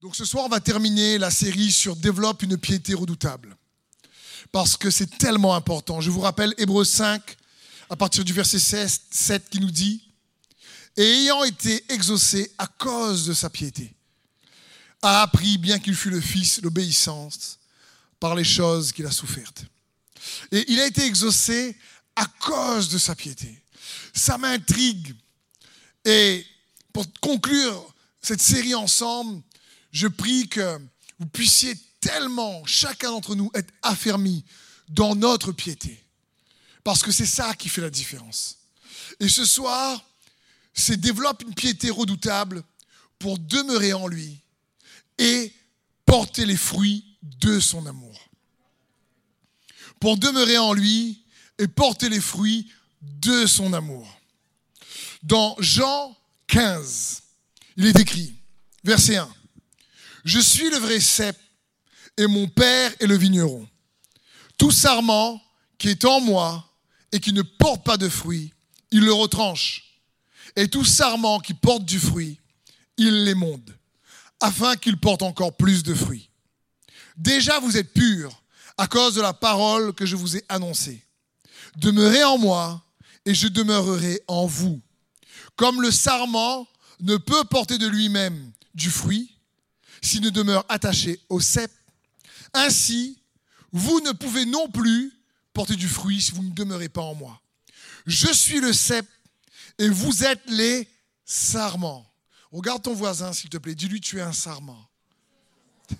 Donc ce soir, on va terminer la série sur Développe une piété redoutable. Parce que c'est tellement important. Je vous rappelle Hébreu 5, à partir du verset 16, 7, qui nous dit Et ayant été exaucé à cause de sa piété, a appris, bien qu'il fût le Fils, l'obéissance par les choses qu'il a souffertes. Et il a été exaucé à cause de sa piété. Ça m'intrigue. Et pour conclure cette série ensemble, je prie que vous puissiez tellement, chacun d'entre nous, être affermis dans notre piété. Parce que c'est ça qui fait la différence. Et ce soir, c'est développe une piété redoutable pour demeurer en lui et porter les fruits de son amour. Pour demeurer en lui et porter les fruits de son amour. Dans Jean 15, il est écrit, verset 1, Je suis le vrai cep et mon Père est le vigneron. Tout sarment qui est en moi et qui ne porte pas de fruits, il le retranche. Et tout sarment qui porte du fruit, il l'émonde, afin qu'il porte encore plus de fruits. Déjà vous êtes purs à cause de la parole que je vous ai annoncée. Demeurez en moi et je demeurerai en vous. Comme le sarment ne peut porter de lui-même du fruit s'il ne demeure attaché au cep, ainsi vous ne pouvez non plus porter du fruit si vous ne demeurez pas en moi. Je suis le cep et vous êtes les sarments. Regarde ton voisin, s'il te plaît. Dis-lui, tu es un sarment.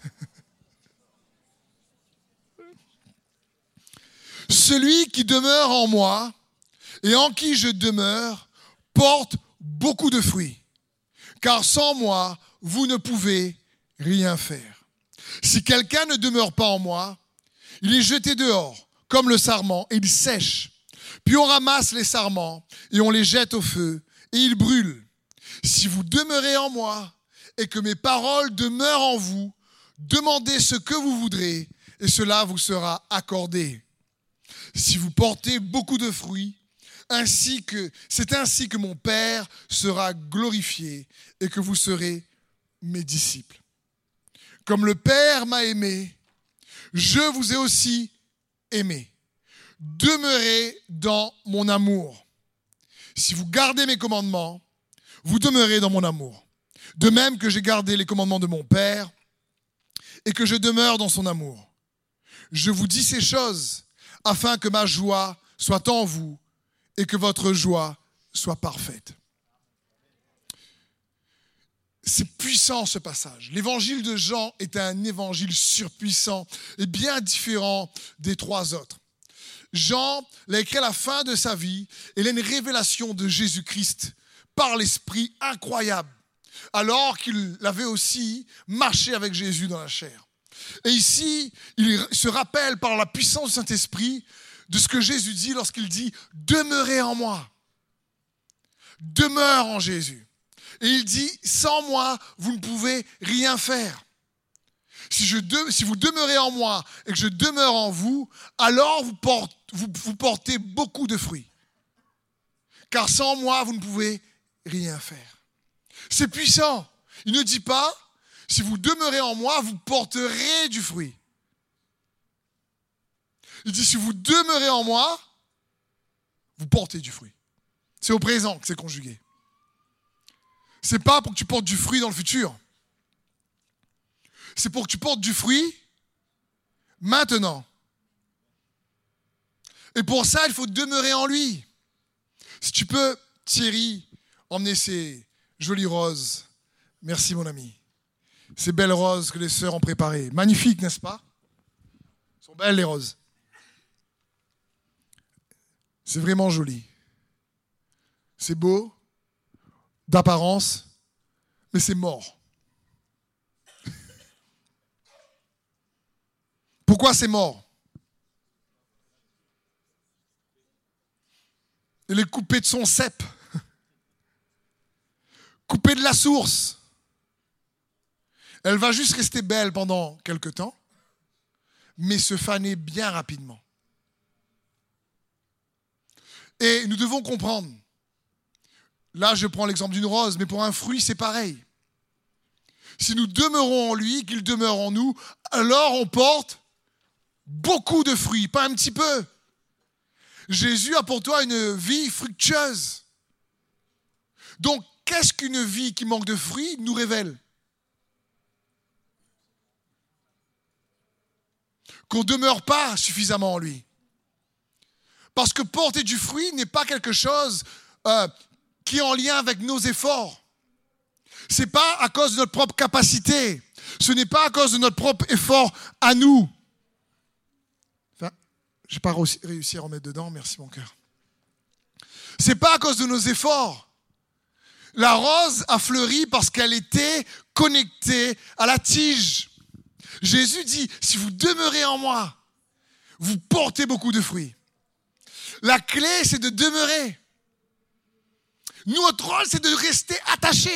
Celui qui demeure en moi et en qui je demeure porte beaucoup de fruits. Car sans moi, vous ne pouvez rien faire. Si quelqu'un ne demeure pas en moi, il est jeté dehors, comme le sarment, et il sèche. Puis on ramasse les sarments et on les jette au feu, et ils brûlent. Si vous demeurez en moi et que mes paroles demeurent en vous, demandez ce que vous voudrez, et cela vous sera accordé. Si vous portez beaucoup de fruits, ainsi que c'est ainsi que mon Père sera glorifié et que vous serez mes disciples. Comme le Père m'a aimé, je vous ai aussi aimé. Demeurez dans mon amour. Si vous gardez mes commandements, vous demeurez dans mon amour. De même que j'ai gardé les commandements de mon Père et que je demeure dans son amour. Je vous dis ces choses afin que ma joie soit en vous et que votre joie soit parfaite. C'est puissant ce passage. L'évangile de Jean est un évangile surpuissant et bien différent des trois autres. Jean l'a écrit à la fin de sa vie et il a une révélation de Jésus-Christ par l'Esprit incroyable, alors qu'il avait aussi marché avec Jésus dans la chair. Et ici, il se rappelle par la puissance du Saint-Esprit de ce que Jésus dit lorsqu'il dit Demeurez en moi. Demeure en Jésus. Et il dit Sans moi, vous ne pouvez rien faire. Si, vous demeurez en moi et que je demeure en vous, alors vous portez beaucoup de fruits. Car sans moi, vous ne pouvez rien faire. C'est puissant. Il ne dit pas si vous demeurez en moi, vous porterez du fruit. Il dit, si vous demeurez en moi, vous portez du fruit. C'est au présent que c'est conjugué. C'est pas pour que tu portes du fruit dans le futur. C'est pour que tu portes du fruit maintenant. Et pour ça, il faut demeurer en lui. Si tu peux, Thierry, emmener ces jolies roses. Merci, mon ami. Ces belles roses que les sœurs ont préparées. Magnifiques, n'est-ce pas? Sont belles, les roses. C'est vraiment joli. C'est beau, d'apparence, mais c'est mort. Pourquoi c'est mort? Il est coupé de son cep, coupé de la source. Elle va juste rester belle pendant quelque temps, mais se faner bien rapidement. Et nous devons comprendre. Là, je prends l'exemple d'une rose, mais pour un fruit, c'est pareil. si nous demeurons en lui, qu'il demeure en nous, alors on porte beaucoup de fruits, pas un petit peu. Jésus a pour toi une vie fructueuse. Donc, qu'est-ce qu'une vie qui manque de fruits nous révèle Qu'on ne demeure pas suffisamment en lui. Parce que porter du fruit n'est pas quelque chose euh, qui est en lien avec nos efforts. Ce n'est pas à cause de notre propre capacité. Ce n'est pas à cause de notre propre effort à nous. Enfin, je n'ai pas réussi à remettre dedans, merci mon cœur. Ce n'est pas à cause de nos efforts. La rose a fleuri parce qu'elle était connectée à la tige. Jésus dit, si vous demeurez en moi, vous portez beaucoup de fruits. La clé, c'est de demeurer. Notre rôle, c'est de rester attaché.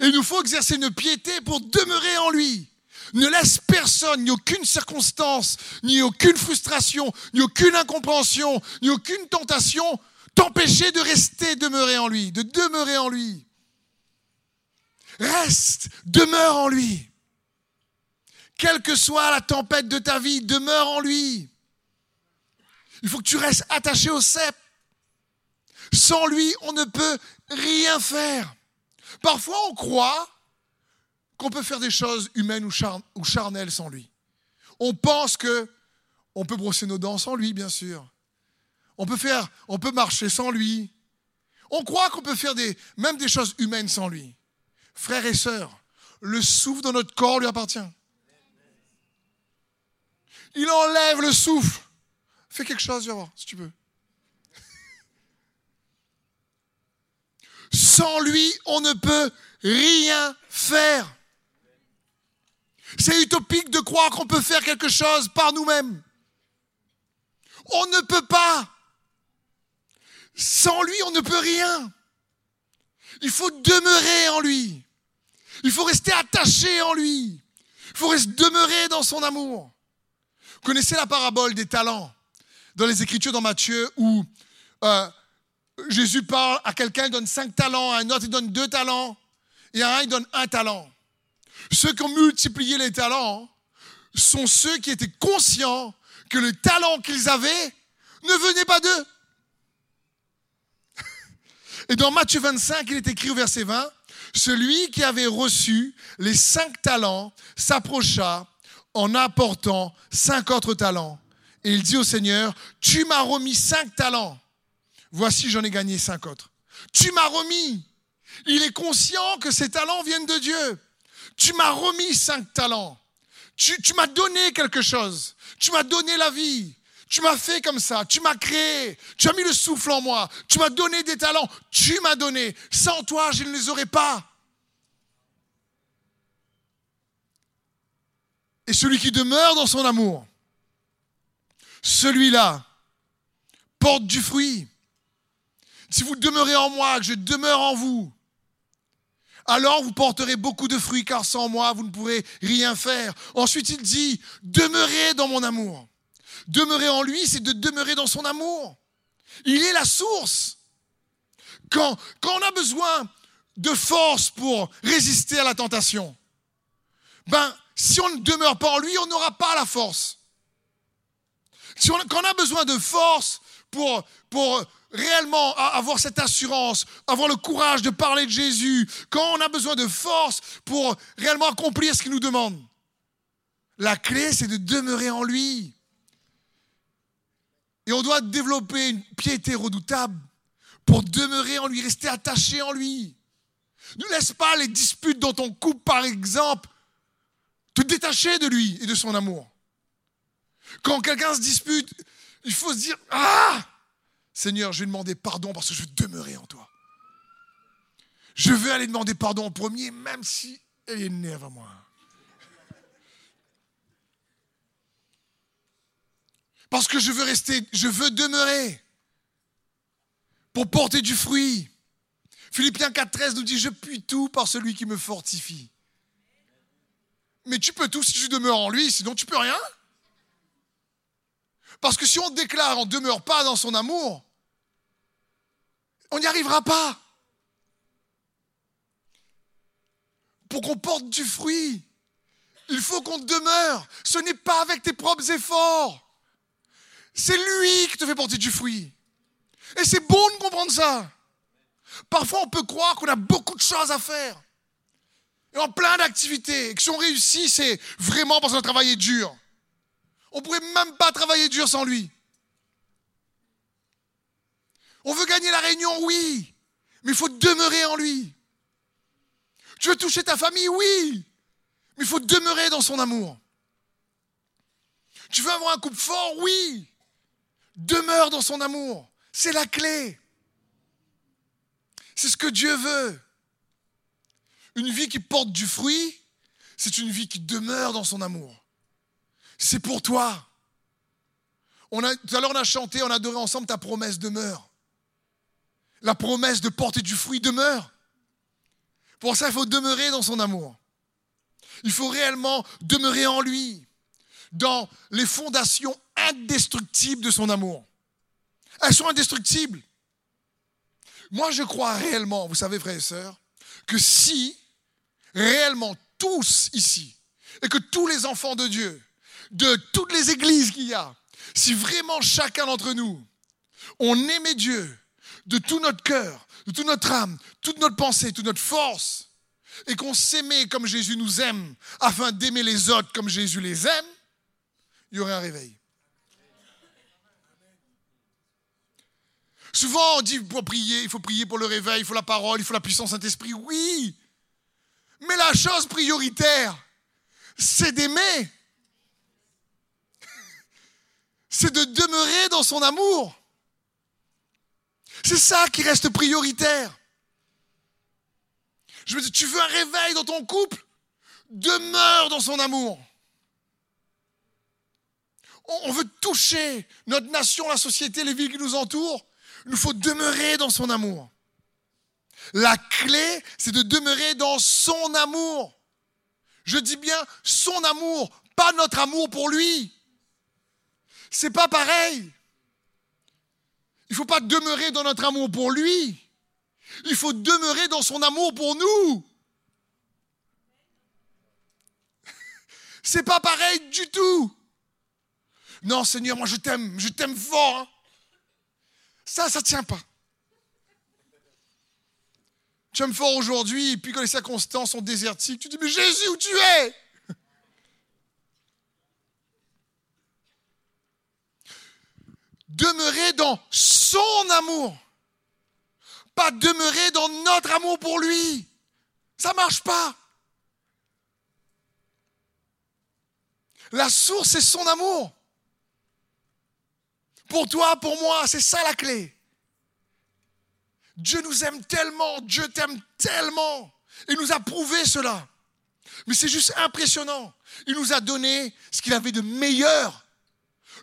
Et il nous faut exercer une piété pour demeurer en lui. Ne laisse personne, ni aucune circonstance, ni aucune frustration, ni aucune incompréhension, ni aucune tentation t'empêcher de rester demeurer en lui, de demeurer en lui. Reste, demeure en lui. Quelle que soit la tempête de ta vie, demeure en lui. Il faut que tu restes attaché au cep. Sans lui, on ne peut rien faire. Parfois, on croit qu'on peut faire des choses humaines ou, charnelles sans lui. On pense que on peut brosser nos dents sans lui, bien sûr. On peut faire, on peut marcher sans lui. On croit qu'on peut faire des, même des choses humaines sans lui. Frères et sœurs, le souffle dans notre corps lui appartient. Il enlève le souffle. Fais quelque chose, viens voir, si tu veux. Sans lui, on ne peut rien faire. C'est utopique de croire qu'on peut faire quelque chose par nous-mêmes. On ne peut pas. Sans lui, on ne peut rien. Il faut demeurer en lui. Il faut rester attaché en lui. Il faut rester demeurer dans son amour. Vous connaissez la parabole des talents dans les Écritures dans Matthieu où euh, Jésus parle à quelqu'un, il donne cinq talents, à un autre, il donne deux talents, et à un, il donne un talent. Ceux qui ont multiplié les talents sont ceux qui étaient conscients que le talent qu'ils avaient ne venait pas d'eux. Et dans Matthieu 25, il est écrit au verset 20, celui qui avait reçu les cinq talents s'approcha en apportant cinq autres talents. Et il dit au Seigneur, tu m'as remis cinq talents. Voici, j'en ai gagné cinq autres. Tu m'as remis. Il est conscient que ces talents viennent de Dieu. Tu m'as remis cinq talents. Tu, tu m'as donné quelque chose. Tu m'as donné la vie. Tu m'as fait comme ça. Tu m'as créé. Tu as mis le souffle en moi. Tu m'as donné des talents. Tu m'as donné. Sans toi, je ne les aurais pas. Et celui qui demeure dans son amour, celui-là porte du fruit. Si vous demeurez en moi, que je demeure en vous, alors vous porterez beaucoup de fruits, car sans moi, vous ne pourrez rien faire. Ensuite, il dit, demeurez dans mon amour. Demeurer en lui, c'est de demeurer dans son amour. Il est la source. Quand, quand on a besoin de force pour résister à la tentation, ben, si on ne demeure pas en lui, on n'aura pas la force. Si on, quand on a besoin de force pour, pour réellement avoir cette assurance, avoir le courage de parler de Jésus, quand on a besoin de force pour réellement accomplir ce qu'il nous demande. La clé, c'est de demeurer en lui. Et on doit développer une piété redoutable pour demeurer en lui, rester attaché en lui. Ne laisse pas les disputes dont on coupe, par exemple, te détacher de lui et de son amour. Quand quelqu'un se dispute, il faut se dire, ah, Seigneur, je vais demander pardon parce que je veux demeurer en toi. Je veux aller demander pardon en premier, même si elle est née avant moi. Parce que je veux rester, je veux demeurer pour porter du fruit. Philippiens 4.13 nous dit, je puis tout par celui qui me fortifie. Mais tu peux tout si tu demeures en lui, sinon tu peux rien. Parce que si on déclare, on ne demeure pas dans son amour, on n'y arrivera pas. pour qu'on porte du fruit. Il faut qu'on demeure. Ce n'est pas avec tes propres efforts. C'est lui qui te fait porter du fruit. Et c'est bon de comprendre ça. Parfois, on peut croire qu'on a beaucoup de choses à faire. Et en plein d'activités. Et que si on réussit, c'est vraiment parce qu'on a travaillé dur. On ne pourrait même pas travailler dur sans lui. On veut gagner la réunion, oui. Mais il faut demeurer en lui. Tu veux toucher ta famille, oui. Mais il faut demeurer dans son amour. Tu veux avoir un couple fort, oui. Demeure dans son amour. C'est la clé. C'est ce que Dieu veut. Une vie qui porte du fruit, c'est une vie qui demeure dans son amour. C'est pour toi. On tout à l'heure, on a chanté, on a adoré ensemble ta promesse demeure. La promesse de porter du fruit demeure. Pour ça, il faut demeurer dans son amour. Il faut réellement demeurer en lui, dans les fondations indestructibles de son amour. Elles sont indestructibles. Moi, je crois réellement, vous savez, frères et sœurs, que si réellement tous ici, et que tous les enfants de Dieu, de toutes les églises qu'il y a, si vraiment chacun d'entre nous, on aimait Dieu de tout notre cœur, de toute notre âme, toute notre pensée, toute notre force, et qu'on s'aimait comme Jésus nous aime, afin d'aimer les autres comme Jésus les aime, il y aurait un réveil. Souvent, on dit pour prier, il faut prier pour le réveil, il faut la parole, il faut la puissance Saint-Esprit. Oui, mais la chose prioritaire, c'est d'aimer. C'est de demeurer dans son amour. C'est ça qui reste prioritaire. Je me dis, tu veux un réveil dans ton couple? Demeure dans son amour. On veut toucher notre nation, la société, les villes qui nous entourent. Il nous faut demeurer dans son amour. La clé, c'est de demeurer dans son amour. Je dis bien son amour, pas notre amour pour lui. C'est pas pareil. Il ne faut pas demeurer dans notre amour pour lui. Il faut demeurer dans son amour pour nous. C'est pas pareil du tout. Non, Seigneur, moi je t'aime, je t'aime fort. Hein. Ça, ça ne tient pas. Tu aimes fort aujourd'hui, et puis quand les circonstances sont désertiques, tu dis, mais Jésus, où tu es? Demeurer dans son amour, pas demeurer dans notre amour pour lui. Ça marche pas. La source, c'est son amour. Pour toi, pour moi, c'est ça la clé. Dieu nous aime tellement, Dieu t'aime tellement. Il nous a prouvé cela. Mais c'est juste impressionnant. Il nous a donné ce qu'il avait de meilleur.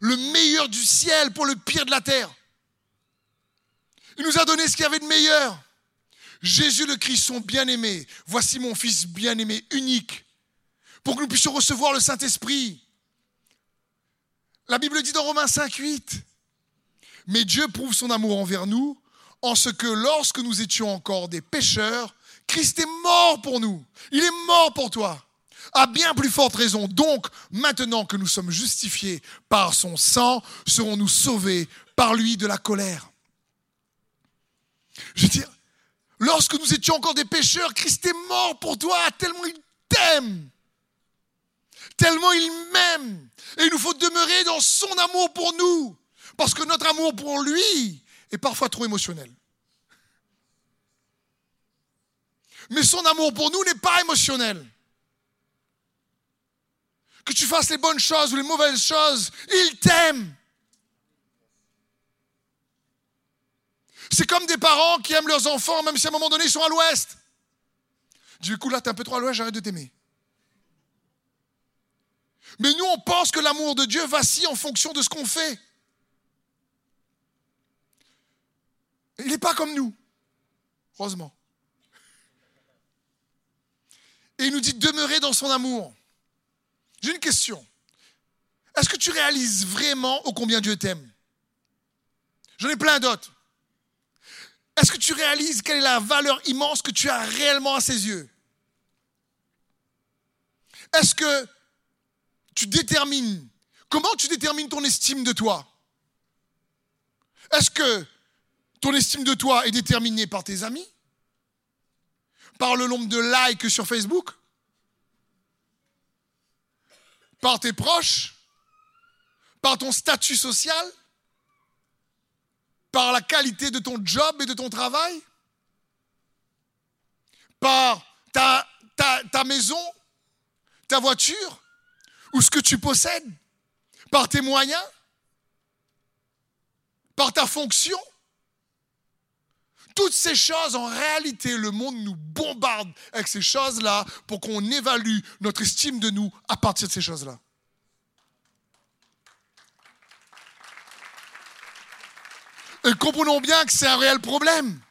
Le meilleur du ciel pour le pire de la terre. Il nous a donné ce qu'il avait de meilleur. Jésus le Christ, son bien-aimé. Voici mon fils bien-aimé, unique. Pour que nous puissions recevoir le Saint-Esprit. La Bible dit dans Romains 5, 8. Mais Dieu prouve son amour envers nous en ce que lorsque nous étions encore des pécheurs, Christ est mort pour nous. Il est mort pour toi. À bien plus forte raison. Donc, maintenant que nous sommes justifiés par son sang, serons-nous sauvés par lui de la colère? Je veux dire, lorsque nous étions encore des pécheurs, Christ est mort pour toi, tellement il t'aime. Tellement il m'aime. Et il nous faut demeurer dans son amour pour nous. Parce que notre amour pour lui est parfois trop émotionnel. Mais son amour pour nous n'est pas émotionnel. Que tu fasses les bonnes choses ou les mauvaises choses, il t'aime. C'est comme des parents qui aiment leurs enfants, même si à un moment donné ils sont à l'ouest. Du coup, là, t'es un peu trop à l'ouest, j'arrête de t'aimer. Mais nous, on pense que l'amour de Dieu vacille en fonction de ce qu'on fait. Il n'est pas comme nous, heureusement. Et il nous dit demeurer dans son amour. J'ai une question. Est-ce que tu réalises vraiment ô combien Dieu t'aime? J'en ai plein d'autres. Est-ce que tu réalises quelle est la valeur immense que tu as réellement à ses yeux? Est-ce que tu détermines, comment tu détermines ton estime de toi? Est-ce que ton estime de toi est déterminée par tes amis? Par le nombre de likes sur Facebook? Par tes proches Par ton statut social Par la qualité de ton job et de ton travail Par ta, maison Ta voiture Ou ce que tu possèdes Par tes moyens Par ta fonction toutes ces choses, en réalité, le monde nous bombarde avec ces choses-là pour qu'on évalue notre estime de nous à partir de ces choses-là. Et comprenons bien que c'est un réel problème.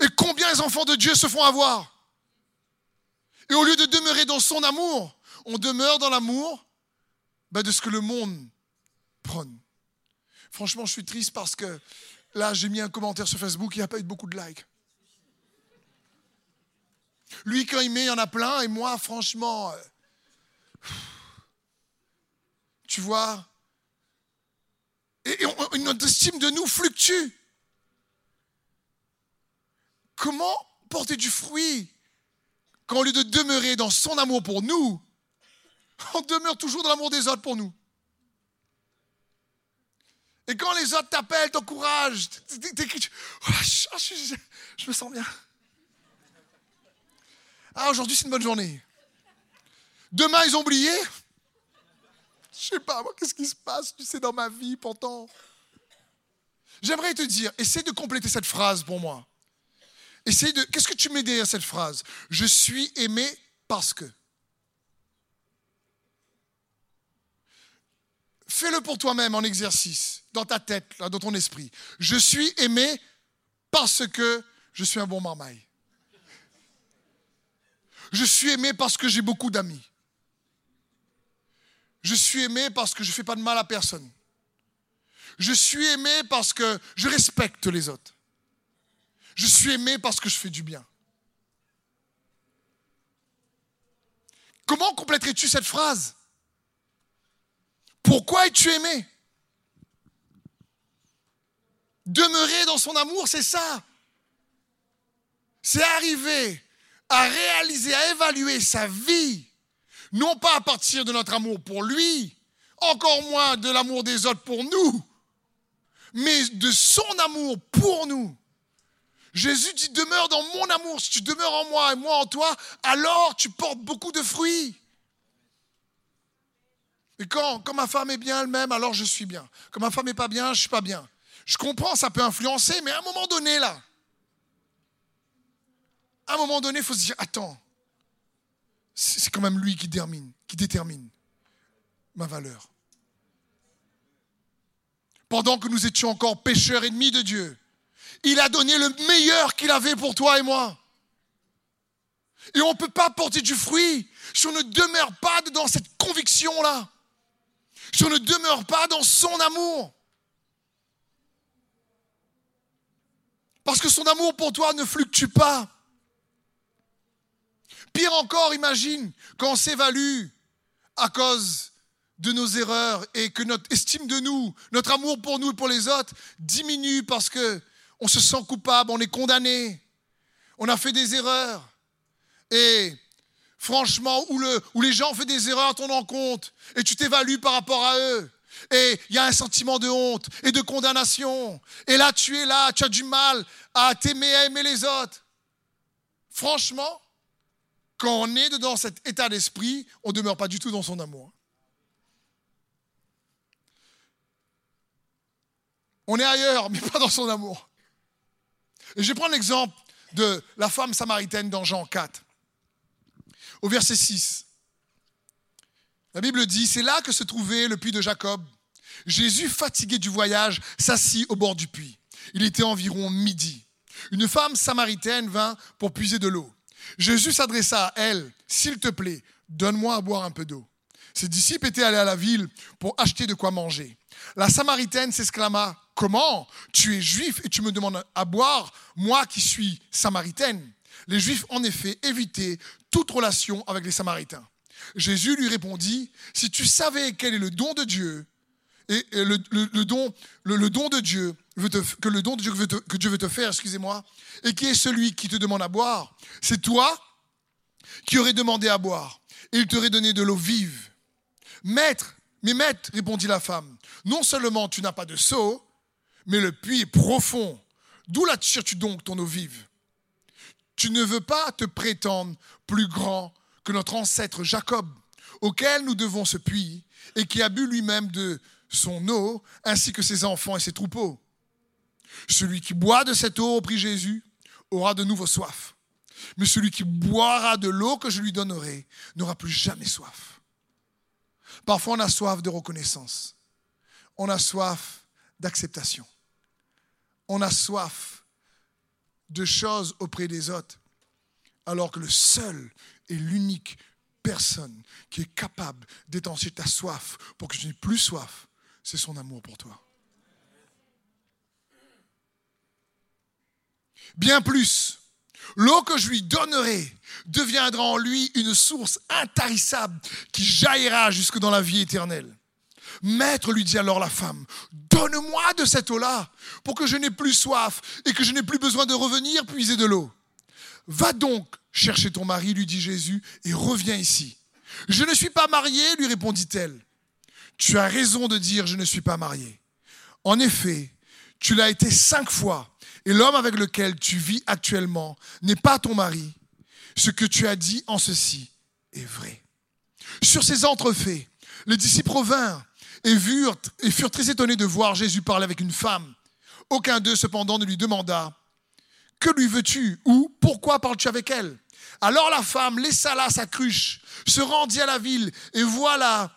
Et combien les enfants de Dieu se font avoir. Et au lieu de demeurer dans son amour, on demeure dans l'amour ben, de ce que le monde prône. Franchement, je suis triste parce que là, j'ai mis un commentaire sur Facebook, il n'y a pas eu beaucoup de likes. Lui, quand il met, il y en a plein, et moi, franchement, euh, tu vois, et, notre estime de nous fluctue. Comment porter du fruit quand au lieu de demeurer dans son amour pour nous, on demeure toujours dans l'amour des autres pour nous? Et quand les autres t'appellent, t'encouragent, oh, je me sens bien. Ah, aujourd'hui c'est une bonne journée. Demain ils ont oublié. Je sais pas, moi, qu'est-ce qui se passe, tu sais, dans ma vie pourtant J'aimerais te dire, essaie de compléter cette phrase pour moi. Essaie de. Qu'est-ce que tu mets derrière cette phrase? Je suis aimé parce que. Fais-le pour toi-même en exercice, dans ta tête, dans ton esprit. Je suis aimé parce que je suis un bon marmaille. Je suis aimé parce que j'ai beaucoup d'amis. Je suis aimé parce que je ne fais pas de mal à personne. Je suis aimé parce que je respecte les autres. Je suis aimé parce que je fais du bien. Comment compléterais-tu cette phrase? Pourquoi es-tu aimé? Demeurer dans son amour, c'est ça. C'est arriver à réaliser, à évaluer sa vie non pas à partir de notre amour pour lui, encore moins de l'amour des autres pour nous, mais de son amour pour nous. Jésus dit, demeure dans mon amour. Si tu demeures en moi et moi en toi, alors tu portes beaucoup de fruits. Et quand, ma femme est bien elle-même, alors je suis bien. Quand ma femme n'est pas bien, je suis pas bien. Je comprends, ça peut influencer, mais à un moment donné, là, à un moment donné, il faut se dire, attends, c'est quand même lui qui détermine, qui détermine ma valeur. Pendant que nous étions encore pécheurs ennemis de Dieu, il a donné le meilleur qu'il avait pour toi et moi. Et on ne peut pas porter du fruit si on ne demeure pas dans cette conviction-là. Si on ne demeure pas dans son amour. Parce que son amour pour toi ne fluctue pas. Pire encore, imagine quand on s'évalue à cause de nos erreurs et que notre estime de nous, notre amour pour nous et pour les autres diminue parce que on se sent coupable, on est condamné, on a fait des erreurs. Et franchement, où, le, où les gens ont fait des erreurs à ton encontre et tu t'évalues par rapport à eux. Et il y a un sentiment de honte et de condamnation. Et là, tu es là, tu as du mal à t'aimer, à aimer les autres. Franchement, quand on est dans cet état d'esprit, on ne demeure pas du tout dans son amour. On est ailleurs, mais pas dans son amour. Et je vais prendre l'exemple de la femme samaritaine dans Jean 4, au verset 6. La Bible dit, c'est là que se trouvait le puits de Jacob. Jésus, fatigué du voyage, s'assit au bord du puits. Il était environ midi. Une femme samaritaine vint pour puiser de l'eau. Jésus s'adressa à elle, S'il te plaît, donne-moi à boire un peu d'eau. Ses disciples étaient allés à la ville pour acheter de quoi manger. La Samaritaine s'exclama, Comment? Tu es juif et tu me demandes à boire, moi qui suis Samaritaine Les Juifs, en effet, évitaient toute relation avec les Samaritains. Jésus lui répondit, si tu savais quel est le don de Dieu, et, le, don, le, don de Dieu que le don de Dieu que Dieu veut te faire, excusez-moi, et qui est celui qui te demande à boire, c'est toi qui aurais demandé à boire, et il t'aurait donné de l'eau vive. Maître, mais maître, répondit la femme, non seulement tu n'as pas de seau, mais le puits est profond. D'où la tires-tu donc ton eau vive? Tu ne veux pas te prétendre plus grand que notre ancêtre Jacob, auquel nous devons ce puits, et qui a bu lui-même de son eau, ainsi que ses enfants et ses troupeaux. Celui qui boit de cette eau, prit Jésus, aura de nouveau soif. Mais celui qui boira de l'eau que je lui donnerai n'aura plus jamais soif. Parfois, on a soif de reconnaissance. On a soif d'acceptation. On a soif de choses auprès des autres. Alors que le seul et l'unique personne qui est capable d'étancher ta soif pour que tu n'aies plus soif, c'est son amour pour toi. Bien plus, l'eau que je lui donnerai deviendra en lui une source intarissable qui jaillira jusque dans la vie éternelle. Maître, lui dit alors la femme, donne-moi de cette eau-là pour que je n'ai plus soif et que je n'ai plus besoin de revenir puiser de l'eau. Va donc chercher ton mari, lui dit Jésus, et reviens ici. Je ne suis pas mariée, lui répondit-elle. Tu as raison de dire je ne suis pas mariée. En effet, tu l'as été cinq fois et l'homme avec lequel tu vis actuellement n'est pas ton mari, ce que tu as dit en ceci est vrai. Sur ces entrefaits, les disciples revinrent et furent, très étonnés de voir Jésus parler avec une femme. Aucun d'eux cependant ne lui demanda Que lui veux-tu ou pourquoi parles-tu avec elle? Alors la femme laissa là sa cruche, se rendit à la ville et voilà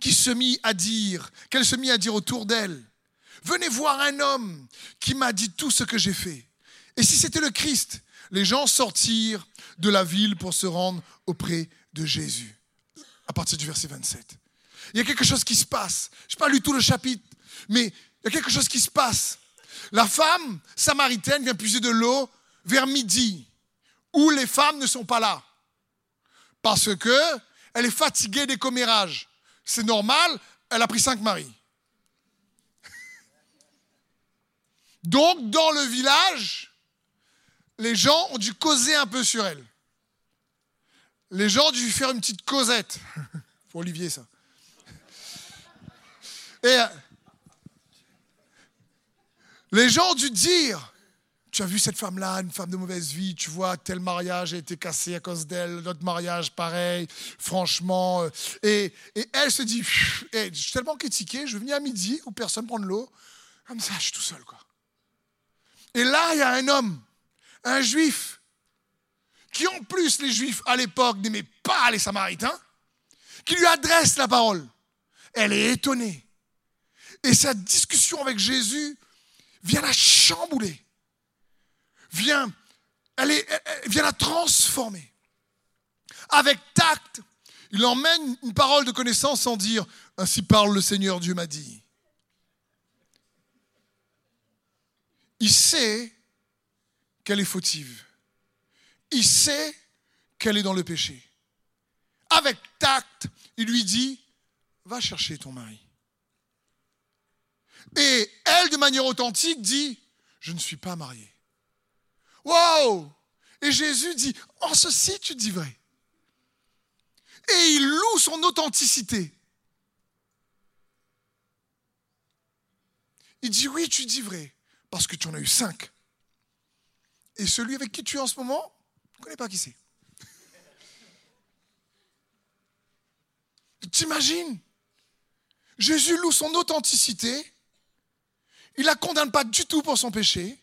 qui se mit à dire, qu'elle se mit à dire autour d'elle Venez voir un homme qui m'a dit tout ce que j'ai fait. Et si c'était le Christ, les gens sortirent de la ville pour se rendre auprès de Jésus. À partir du verset 27. Il y a quelque chose qui se passe. Je n'ai pas lu tout le chapitre, mais il y a quelque chose qui se passe. La femme samaritaine vient puiser de l'eau vers midi, où les femmes ne sont pas là. Parce que elle est fatiguée des commérages. C'est normal, elle a pris cinq maris. Donc, dans le village, les gens ont dû causer un peu sur elle. Les gens ont dû faire une petite causette. Pour Olivier, ça. Et euh, les gens ont dû dire Tu as vu cette femme-là, une femme de mauvaise vie, tu vois, tel mariage a été cassé à cause d'elle, notre mariage, pareil, franchement. Euh, et, elle se dit Je suis tellement critiqué, je vais venir à midi où personne prend de l'eau. Comme ça, je suis tout seul, quoi. Et là, il y a un homme, un juif, qui en plus, les juifs à l'époque n'aimaient pas les samaritains, qui lui adresse la parole. Elle est étonnée. Et sa discussion avec Jésus vient la chambouler, vient, vient la transformer. Avec tact, il emmène une parole de connaissance sans dire Ainsi parle le Seigneur Dieu m'a dit. il sait qu'elle est fautive. Il sait qu'elle est dans le péché. Avec tact, il lui dit, va chercher ton mari. Et elle, de manière authentique, dit, je ne suis pas mariée. Wow Et Jésus dit, en ceci tu dis vrai. Et il loue son authenticité. Il dit, oui, tu dis vrai. Parce que tu en as eu cinq. Et celui avec qui tu es en ce moment, je ne connais pas qui c'est. T'imagines? Jésus loue son authenticité. Il la condamne pas du tout pour son péché.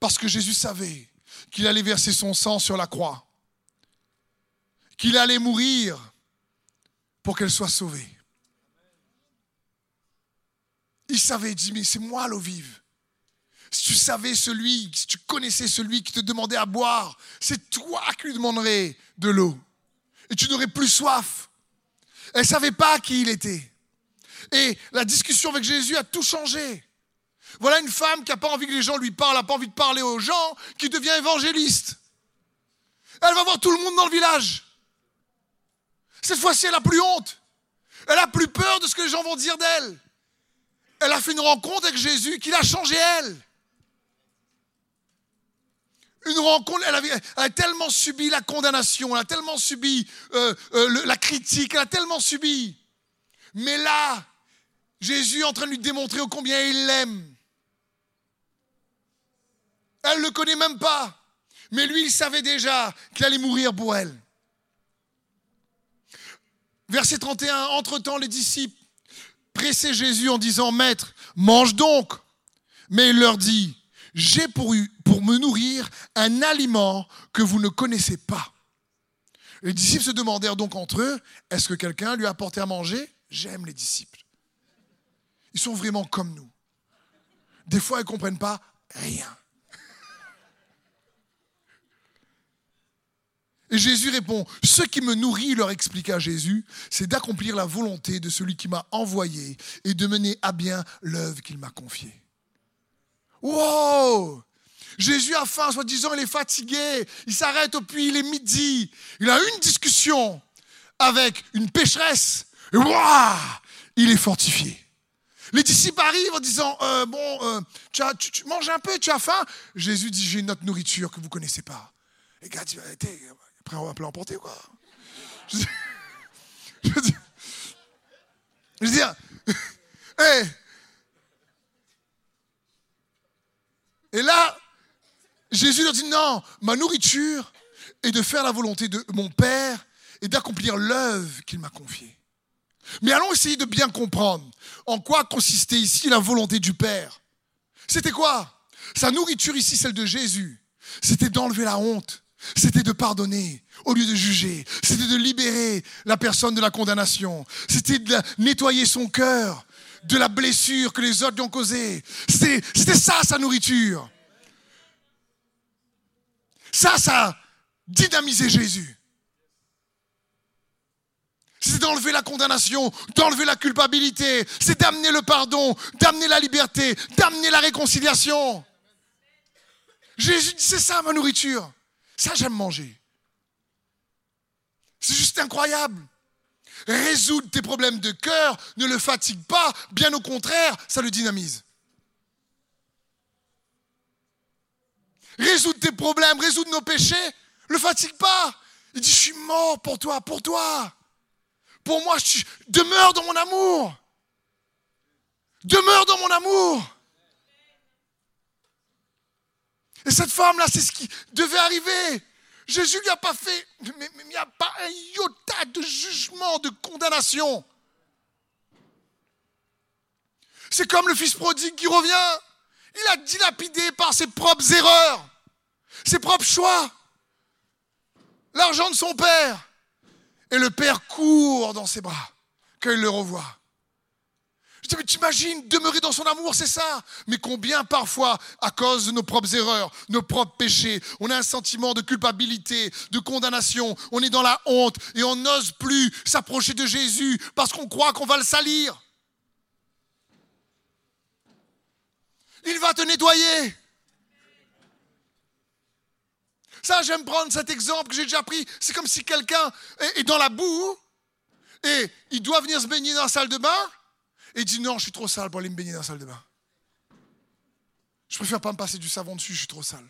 Parce que Jésus savait qu'il allait verser son sang sur la croix. Qu'il allait mourir pour qu'elle soit sauvée. Il savait, il dit, mais c'est moi l'eau vive. Si tu savais celui, si tu connaissais celui qui te demandait à boire, c'est toi qui lui demanderais de l'eau. Et tu n'aurais plus soif. Elle ne savait pas qui il était. Et la discussion avec Jésus a tout changé. Voilà une femme qui n'a pas envie que les gens lui parlent, n'a pas envie de parler aux gens, qui devient évangéliste. Elle va voir tout le monde dans le village. Cette fois-ci, elle a plus honte. Elle a plus peur de ce que les gens vont dire d'elle. Elle a fait une rencontre avec Jésus qui l'a changé elle. Une rencontre, elle, a tellement subi la condamnation, elle a tellement subi euh, euh, la critique, elle a tellement subi. Mais là, Jésus est en train de lui démontrer combien il l'aime. Elle ne le connaît même pas. Mais lui, il savait déjà qu'il allait mourir pour elle. Verset 31, entre-temps, les disciples pressaient Jésus en disant, Maître, mange donc. Mais il leur dit, j'ai pour, me nourrir un aliment que vous ne connaissez pas. Les disciples se demandèrent donc entre eux, est-ce que quelqu'un lui a apporté à manger? J'aime les disciples. Ils sont vraiment comme nous. Des fois, ils ne comprennent pas rien. Et Jésus répond, ce qui me nourrit, leur expliqua Jésus, c'est d'accomplir la volonté de celui qui m'a envoyé et de mener à bien l'œuvre qu'il m'a confiée. Wow Jésus a faim, soi-disant, il est fatigué, il s'arrête au puits, il est midi, il a une discussion avec une pécheresse, et waouh Il est fortifié. Les disciples arrivent en disant, euh, bon, euh, tu, as, tu, manges un peu, tu as faim Jésus dit, j'ai une autre nourriture que vous ne connaissez pas. Les gars, vas après, on va pas l'emporter, quoi. Je, veux dire, je Et là, Jésus leur dit, non, ma nourriture est de faire la volonté de mon Père et d'accomplir l'œuvre qu'il m'a confiée. Mais allons essayer de bien comprendre en quoi consistait ici la volonté du Père. C'était quoi? Sa nourriture ici, celle de Jésus, c'était d'enlever la honte, c'était de pardonner au lieu de juger. C'était de libérer la personne de la condamnation. C'était de nettoyer son cœur de la blessure que les autres lui ont causée. C'était ça sa nourriture. Ça, ça dynamisait Jésus. C'est d'enlever la condamnation, d'enlever la culpabilité, c'est d'amener le pardon, d'amener la liberté, d'amener la réconciliation. Jésus dit, c'est ça ma nourriture. Ça, j'aime manger. C'est juste incroyable. Résoudre tes problèmes de cœur ne le fatigue pas, bien au contraire, ça le dynamise. Résoudre tes problèmes, résoudre nos péchés, le fatigue pas. Il dit, je suis mort pour toi, pour toi. Pour moi, demeure dans mon amour. Demeure dans mon amour. Et cette femme-là, c'est ce qui devait arriver. Jésus lui a pas fait, mais il n'y a pas un iota de jugement, de condamnation. C'est comme le fils prodigue qui revient. Il a dilapidé par ses propres erreurs, ses propres choix, l'argent de son père. Et le père court dans ses bras quand il le revoit. Je dis, mais t'imagines, demeurer dans son amour, c'est ça? Mais combien parfois, à cause de nos propres erreurs, nos propres péchés, on a un sentiment de culpabilité, de condamnation, on est dans la honte et on n'ose plus s'approcher de Jésus parce qu'on croit qu'on va le salir. Il va te nettoyer. Ça, j'aime prendre cet exemple que j'ai déjà pris. C'est comme si quelqu'un est dans la boue et il doit venir se baigner dans la salle de bain et il dit non, je suis trop sale pour aller me baigner dans la salle de bain. Je préfère pas me passer du savon dessus, je suis trop sale.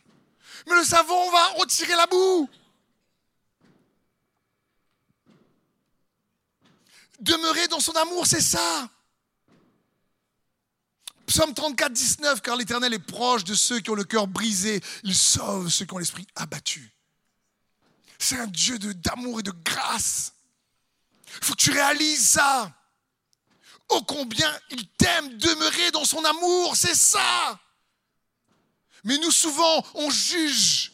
Mais le savon va retirer la boue. Demeurer dans son amour, c'est ça. Psaume 34, 19, car l'Éternel est proche de ceux qui ont le cœur brisé. Il sauve ceux qui ont l'esprit abattu. C'est un Dieu d'amour et de grâce. Il faut que tu réalises ça. Oh combien il t'aime, demeurer dans son amour, c'est ça. Mais nous souvent, on juge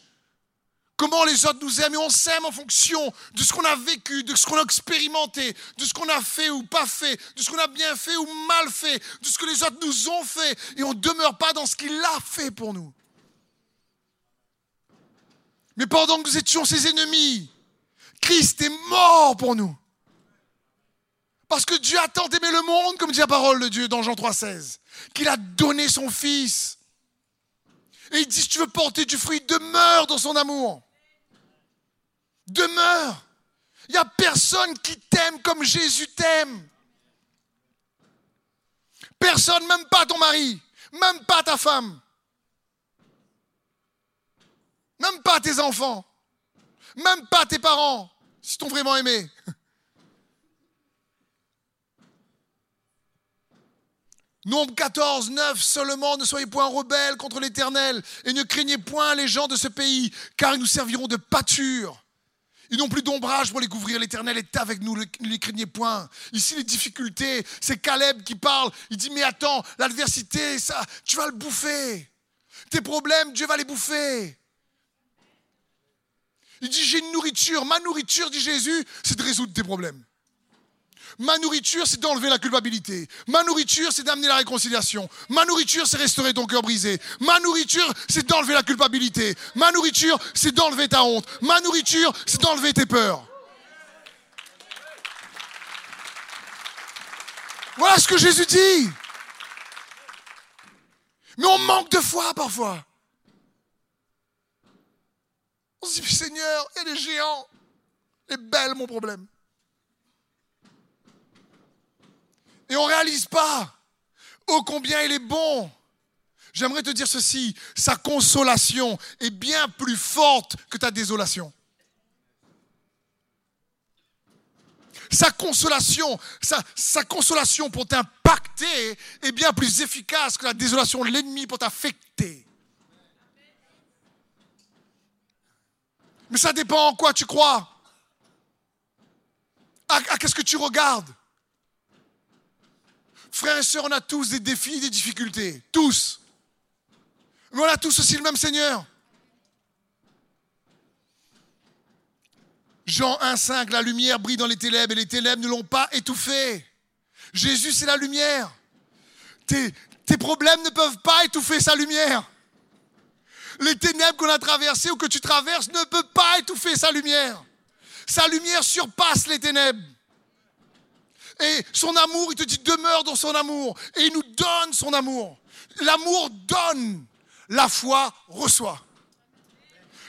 comment les autres nous aiment et on s'aime en fonction de ce qu'on a vécu, de ce qu'on a expérimenté, de ce qu'on a fait ou pas fait, de ce qu'on a bien fait ou mal fait, de ce que les autres nous ont fait et on ne demeure pas dans ce qu'il a fait pour nous. Mais pendant que nous étions ses ennemis, Christ est mort pour nous. Parce que Dieu a tant aimé le monde, comme dit la parole de Dieu dans Jean 3,16, qu'il a donné son Fils. Et il dit, si tu veux porter du fruit, demeure dans son amour. Demeure. Il n'y a personne qui t'aime comme Jésus t'aime. Personne, même pas ton mari, même pas ta femme, même pas tes enfants, même pas tes parents, si t'ont vraiment aimé. Nombre 14, 9, seulement ne soyez point rebelles contre l'Éternel et ne craignez point les gens de ce pays, car ils nous serviront de pâture. Ils n'ont plus d'ombrage pour les couvrir. L'Éternel est avec nous, ne les craignez point. Ici, les difficultés, c'est Caleb qui parle. Il dit, mais attends, l'adversité, ça, tu vas le bouffer. Tes problèmes, Dieu va les bouffer. Il dit, j'ai une nourriture. Ma nourriture, dit Jésus, c'est de résoudre tes problèmes. Ma nourriture, c'est d'enlever la culpabilité. Ma nourriture, c'est d'amener la réconciliation. Ma nourriture, c'est restaurer ton cœur brisé. Ma nourriture, c'est d'enlever la culpabilité. Ma nourriture, c'est d'enlever ta honte. Ma nourriture, c'est d'enlever tes peurs. Voilà ce que Jésus dit. Mais on manque de foi parfois. On se dit, Seigneur, il y a des géants. Les belles, mon problème. Et on ne réalise pas ô combien il est bon. J'aimerais te dire ceci, sa consolation est bien plus forte que ta désolation. Sa consolation, sa, sa consolation pour t'impacter est bien plus efficace que la désolation de l'ennemi pour t'affecter. Mais ça dépend en quoi tu crois. à qu'est-ce que tu regardes? Frères et sœurs, on a tous des défis, des difficultés. Tous. Mais on a tous aussi le même Seigneur. Jean 1,5, la lumière brille dans les ténèbres et les ténèbres ne l'ont pas étouffé. Jésus, c'est la lumière. Tes, tes, problèmes ne peuvent pas étouffer sa lumière. Les ténèbres qu'on a traversées ou que tu traverses ne peuvent pas étouffer sa lumière. Sa lumière surpasse les ténèbres. Et son amour, il te dit demeure dans son amour. Et il nous donne son amour. L'amour donne, la foi reçoit.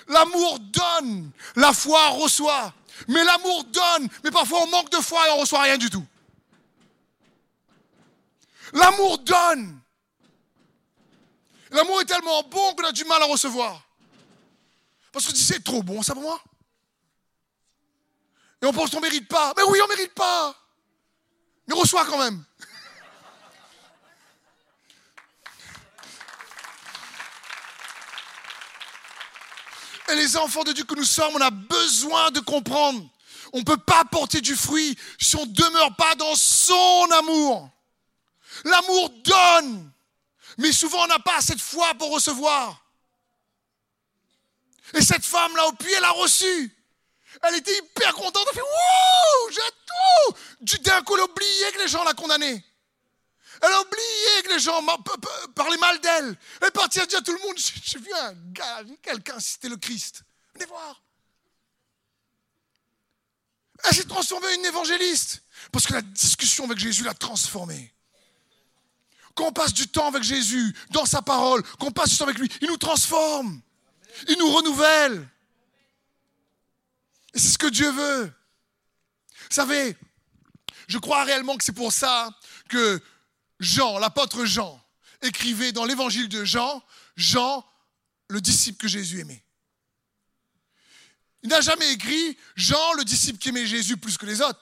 L'amour donne, la foi reçoit. Mais l'amour donne, mais parfois on manque de foi et on reçoit rien du tout. L'amour donne. L'amour est tellement bon qu'on a du mal à recevoir. Parce que tu c'est trop bon ça pour moi. Et on pense qu'on ne mérite pas. Mais oui, on ne mérite pas. Mais reçois quand même. Et les enfants de Dieu que nous sommes, on a besoin de comprendre. On ne peut pas porter du fruit si on ne demeure pas dans son amour. L'amour donne, mais souvent on n'a pas cette foi pour recevoir. Et cette femme-là au puits, elle a reçu. Elle était hyper contente. Elle fait Wouh, j'ai tout. D'un coup, elle a oublié que les gens la condamnaient. Elle a oublié que les gens parlaient mal d'elle. Elle est partie à dire à tout le monde J'ai vu un gars, quelqu'un, c'était le Christ. Venez voir. Elle s'est transformée en une évangéliste. Parce que la discussion avec Jésus l'a transformée. Quand on passe du temps avec Jésus, dans sa parole, qu'on passe du temps avec lui, il nous transforme. Il nous renouvelle. Et c'est ce que Dieu veut. Vous savez, je crois réellement que c'est pour ça que Jean, l'apôtre Jean, écrivait dans l'évangile de Jean, Jean, le disciple que Jésus aimait. Il n'a jamais écrit Jean, le disciple qui aimait Jésus plus que les autres.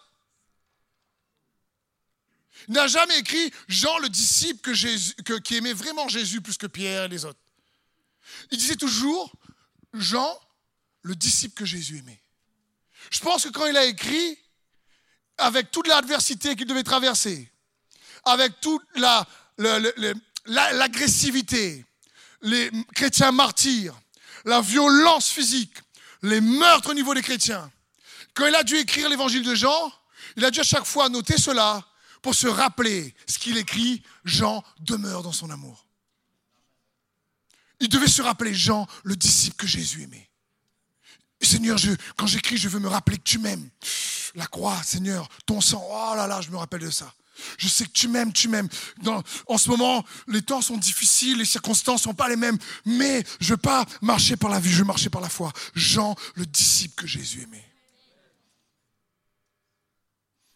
Il n'a jamais écrit Jean, le disciple qui aimait vraiment Jésus plus que Pierre et les autres. Il disait toujours Jean, le disciple que Jésus aimait. Je pense que quand il a écrit, avec toute l'adversité qu'il devait traverser, avec toute l'agressivité, les chrétiens martyrs, la violence physique, les meurtres au niveau des chrétiens, quand il a dû écrire l'évangile de Jean, il a dû à chaque fois noter cela pour se rappeler ce qu'il écrit, Jean demeure dans son amour. Il devait se rappeler Jean, le disciple que Jésus aimait. Seigneur, quand j'écris, je veux me rappeler que tu m'aimes. La croix, Seigneur, ton sang, oh là là, je me rappelle de ça. Je sais que tu m'aimes, tu m'aimes. en ce moment, les temps sont difficiles, les circonstances ne sont pas les mêmes, mais je ne veux pas marcher par la vie, je veux marcher par la foi. Jean, le disciple que Jésus aimait.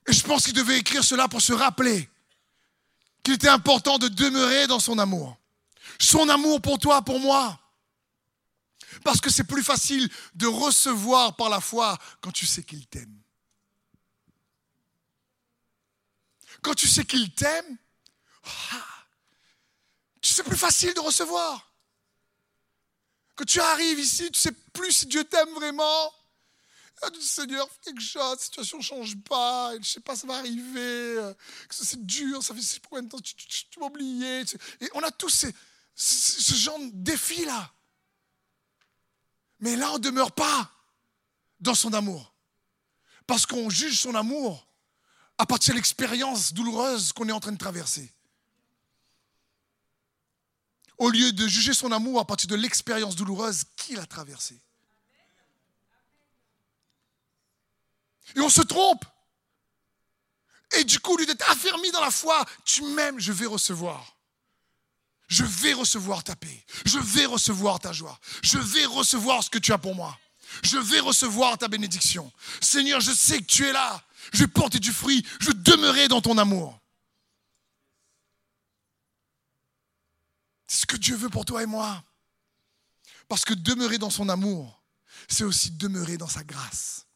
Et je pense qu'il devait écrire cela pour se rappeler qu'il était important de demeurer dans son amour. Son amour pour toi, pour moi. Parce que c'est plus facile de recevoir par la foi quand tu sais qu'il t'aime. Quand tu sais qu'il t'aime, ah, c'est plus facile de recevoir. Quand tu arrives ici, tu sais plus si Dieu t'aime vraiment. Ah, Seigneur, fais quelque chose, la situation ne change pas, je ne sais pas, ça va arriver, euh, c'est dur, ça fait combien de temps, tu, m'as oublié. On a tous ces, ce genre de défis-là. Mais là, on ne demeure pas dans son amour. Parce qu'on juge son amour à partir de l'expérience douloureuse qu'on est en train de traverser. Au lieu de juger son amour à partir de l'expérience douloureuse qu'il a traversée. Et on se trompe. Et du coup, lieu d'être affermi dans la foi, tu m'aimes, je vais recevoir. Je vais recevoir ta paix. Je vais recevoir ta joie. Je vais recevoir ce que tu as pour moi. Je vais recevoir ta bénédiction. Seigneur, je sais que tu es là. Je vais porter du fruit. Je demeurerai dans ton amour. C'est ce que Dieu veut pour toi et moi. Parce que demeurer dans son amour, c'est aussi demeurer dans sa grâce.